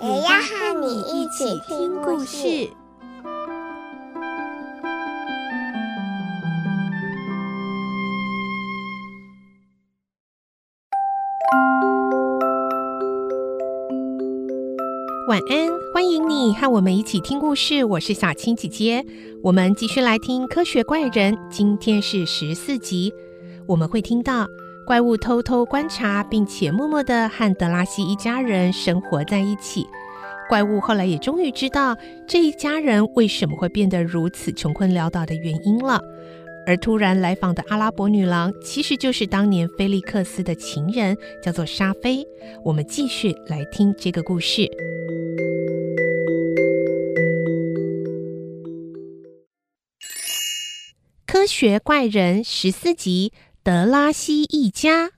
也要和你一起听故事。晚安，欢迎你和我们一起听故事。我是小青姐姐，我们继续来听《科学怪人》，今天是十四集。我们会听到怪物偷偷观察，并且默默的和德拉西一家人生活在一起。怪物后来也终于知道这一家人为什么会变得如此穷困潦倒的原因了。而突然来访的阿拉伯女郎，其实就是当年菲利克斯的情人，叫做莎菲。我们继续来听这个故事。科学怪人十四集：德拉西一家。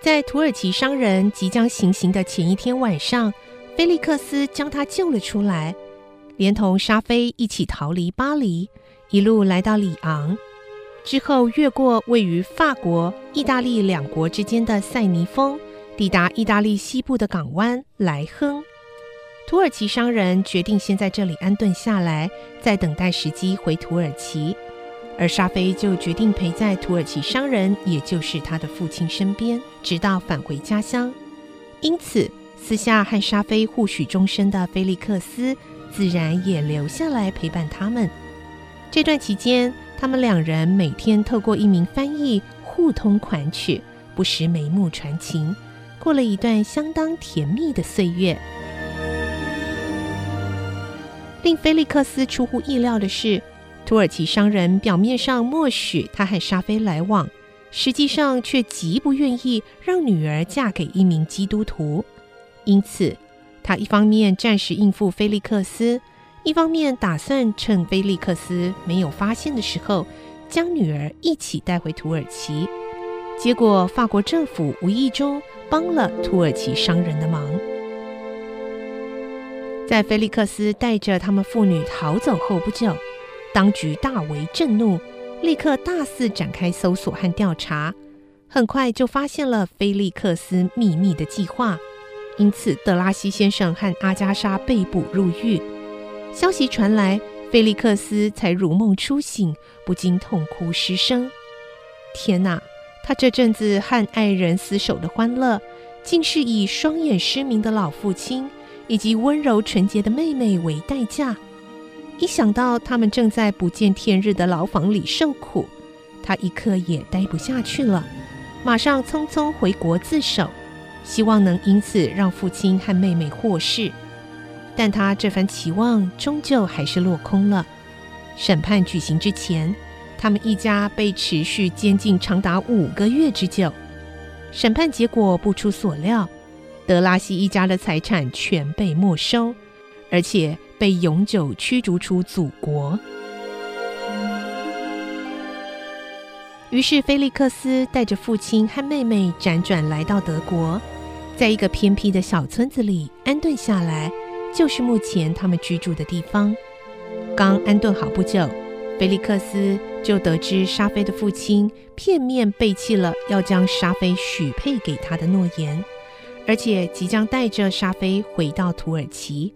在土耳其商人即将行刑的前一天晚上，菲利克斯将他救了出来，连同沙菲一起逃离巴黎，一路来到里昂。之后，越过位于法国、意大利两国之间的塞尼峰，抵达意大利西部的港湾莱亨。土耳其商人决定先在这里安顿下来，再等待时机回土耳其。而沙菲就决定陪在土耳其商人，也就是他的父亲身边，直到返回家乡。因此，私下和沙菲互许终身的菲利克斯，自然也留下来陪伴他们。这段期间，他们两人每天透过一名翻译互通款曲，不时眉目传情，过了一段相当甜蜜的岁月。令菲利克斯出乎意料的是，土耳其商人表面上默许他和沙菲来往，实际上却极不愿意让女儿嫁给一名基督徒。因此，他一方面暂时应付菲利克斯。一方面打算趁菲利克斯没有发现的时候，将女儿一起带回土耳其。结果法国政府无意中帮了土耳其商人的忙。在菲利克斯带着他们父女逃走后不久，当局大为震怒，立刻大肆展开搜索和调查，很快就发现了菲利克斯秘密的计划。因此，德拉西先生和阿加莎被捕入狱。消息传来，菲利克斯才如梦初醒，不禁痛哭失声。天哪！他这阵子和爱人厮守的欢乐，竟是以双眼失明的老父亲以及温柔纯洁的妹妹为代价。一想到他们正在不见天日的牢房里受苦，他一刻也待不下去了，马上匆匆回国自首，希望能因此让父亲和妹妹获释。但他这番期望终究还是落空了。审判举行之前，他们一家被持续监禁长达五个月之久。审判结果不出所料，德拉西一家的财产全被没收，而且被永久驱逐出祖国。于是，菲利克斯带着父亲和妹妹辗转来到德国，在一个偏僻的小村子里安顿下来。就是目前他们居住的地方。刚安顿好不久，菲利克斯就得知沙菲的父亲片面背弃了要将沙菲许配给他的诺言，而且即将带着沙菲回到土耳其。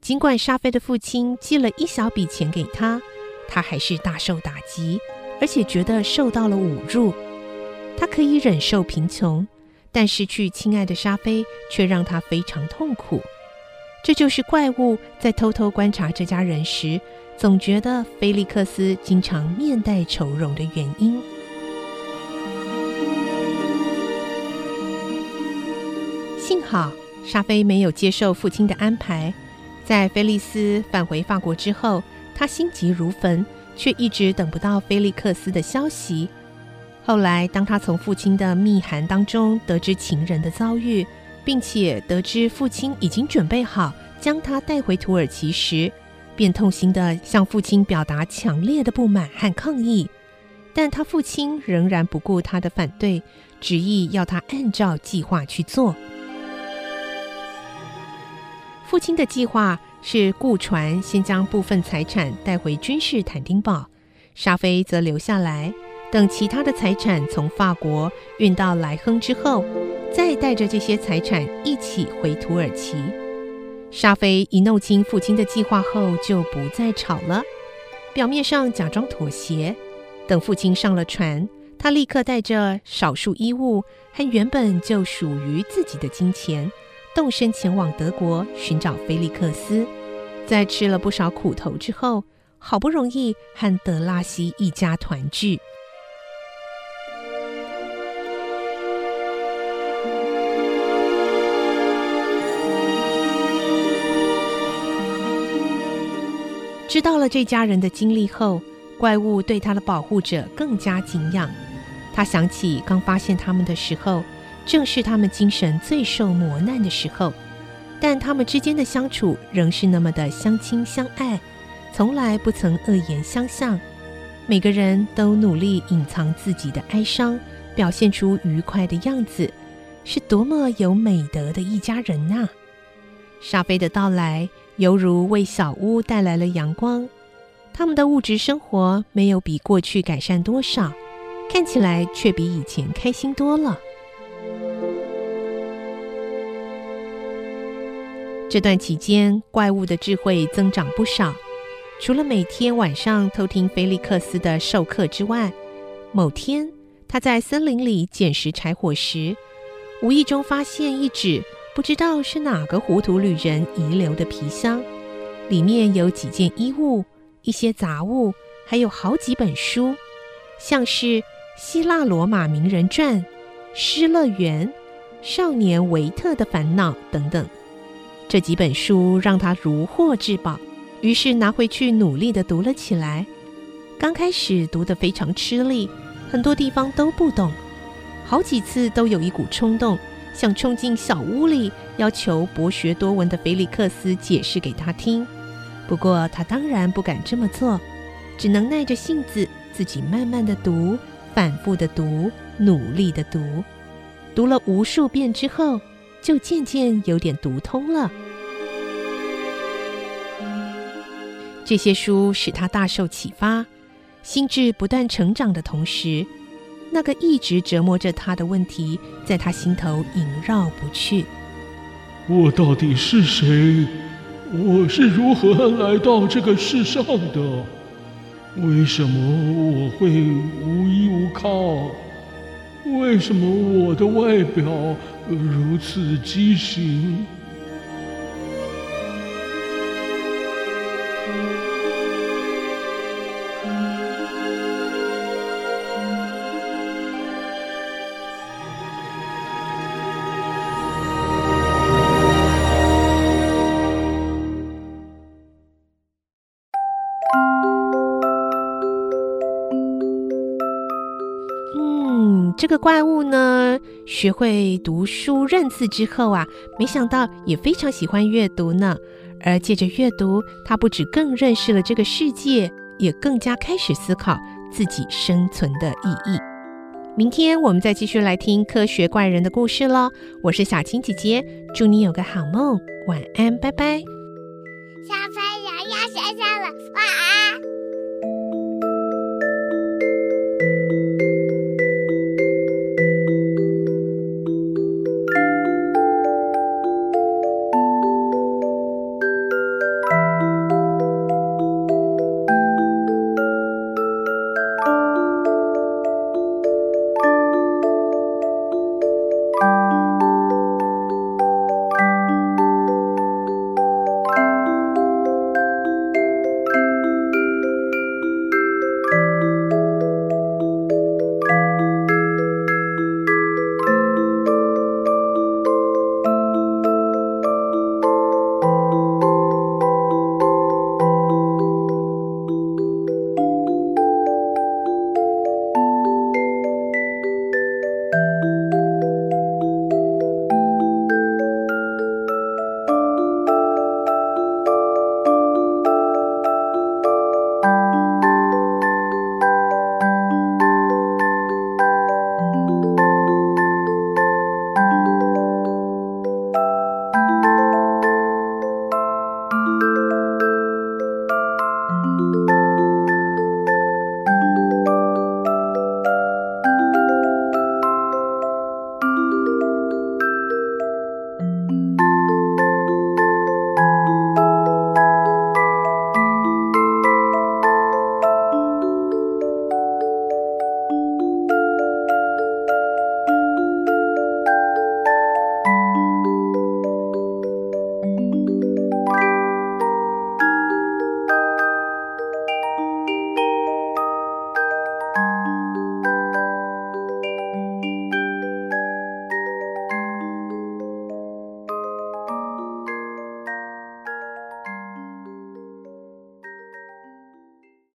尽管沙菲的父亲寄了一小笔钱给他，他还是大受打击，而且觉得受到了侮辱。他可以忍受贫穷，但失去亲爱的沙菲却让他非常痛苦。这就是怪物在偷偷观察这家人时，总觉得菲利克斯经常面带愁容的原因。幸好沙菲没有接受父亲的安排，在菲利斯返回法国之后，他心急如焚，却一直等不到菲利克斯的消息。后来，当他从父亲的密函当中得知情人的遭遇，并且得知父亲已经准备好将他带回土耳其时，便痛心地向父亲表达强烈的不满和抗议。但他父亲仍然不顾他的反对，执意要他按照计划去做。父亲的计划是雇船先将部分财产带回君士坦丁堡，沙菲则留下来。等其他的财产从法国运到莱亨之后，再带着这些财产一起回土耳其。沙菲一弄清父亲的计划后，就不再吵了，表面上假装妥协。等父亲上了船，他立刻带着少数衣物和原本就属于自己的金钱，动身前往德国寻找菲利克斯。在吃了不少苦头之后，好不容易和德拉西一家团聚。知道了这家人的经历后，怪物对他的保护者更加敬仰。他想起刚发现他们的时候，正是他们精神最受磨难的时候，但他们之间的相处仍是那么的相亲相爱，从来不曾恶言相向。每个人都努力隐藏自己的哀伤，表现出愉快的样子，是多么有美德的一家人呐！沙菲的到来，犹如为小屋带来了阳光，他们的物质生活没有比过去改善多少，看起来却比以前开心多了。这段期间，怪物的智慧增长不少。除了每天晚上偷听菲利克斯的授课之外，某天他在森林里捡拾柴火时，无意中发现一纸。不知道是哪个糊涂旅人遗留的皮箱，里面有几件衣物、一些杂物，还有好几本书，像是《希腊罗马名人传》《失乐园》《少年维特的烦恼》等等。这几本书让他如获至宝，于是拿回去努力地读了起来。刚开始读得非常吃力，很多地方都不懂，好几次都有一股冲动。想冲进小屋里，要求博学多闻的菲利克斯解释给他听。不过他当然不敢这么做，只能耐着性子自己慢慢的读，反复的读，努力的读。读了无数遍之后，就渐渐有点读通了。这些书使他大受启发，心智不断成长的同时，那个一直折磨着他的问题，在他心头萦绕不去。我到底是谁？我是如何来到这个世上的？为什么我会无依无靠？为什么我的外表如此畸形？这个怪物呢，学会读书认字之后啊，没想到也非常喜欢阅读呢。而借着阅读，他不止更认识了这个世界，也更加开始思考自己生存的意义。明天我们再继续来听科学怪人的故事喽。我是小青姐姐，祝你有个好梦，晚安，拜拜。小朋友要睡觉了，晚安。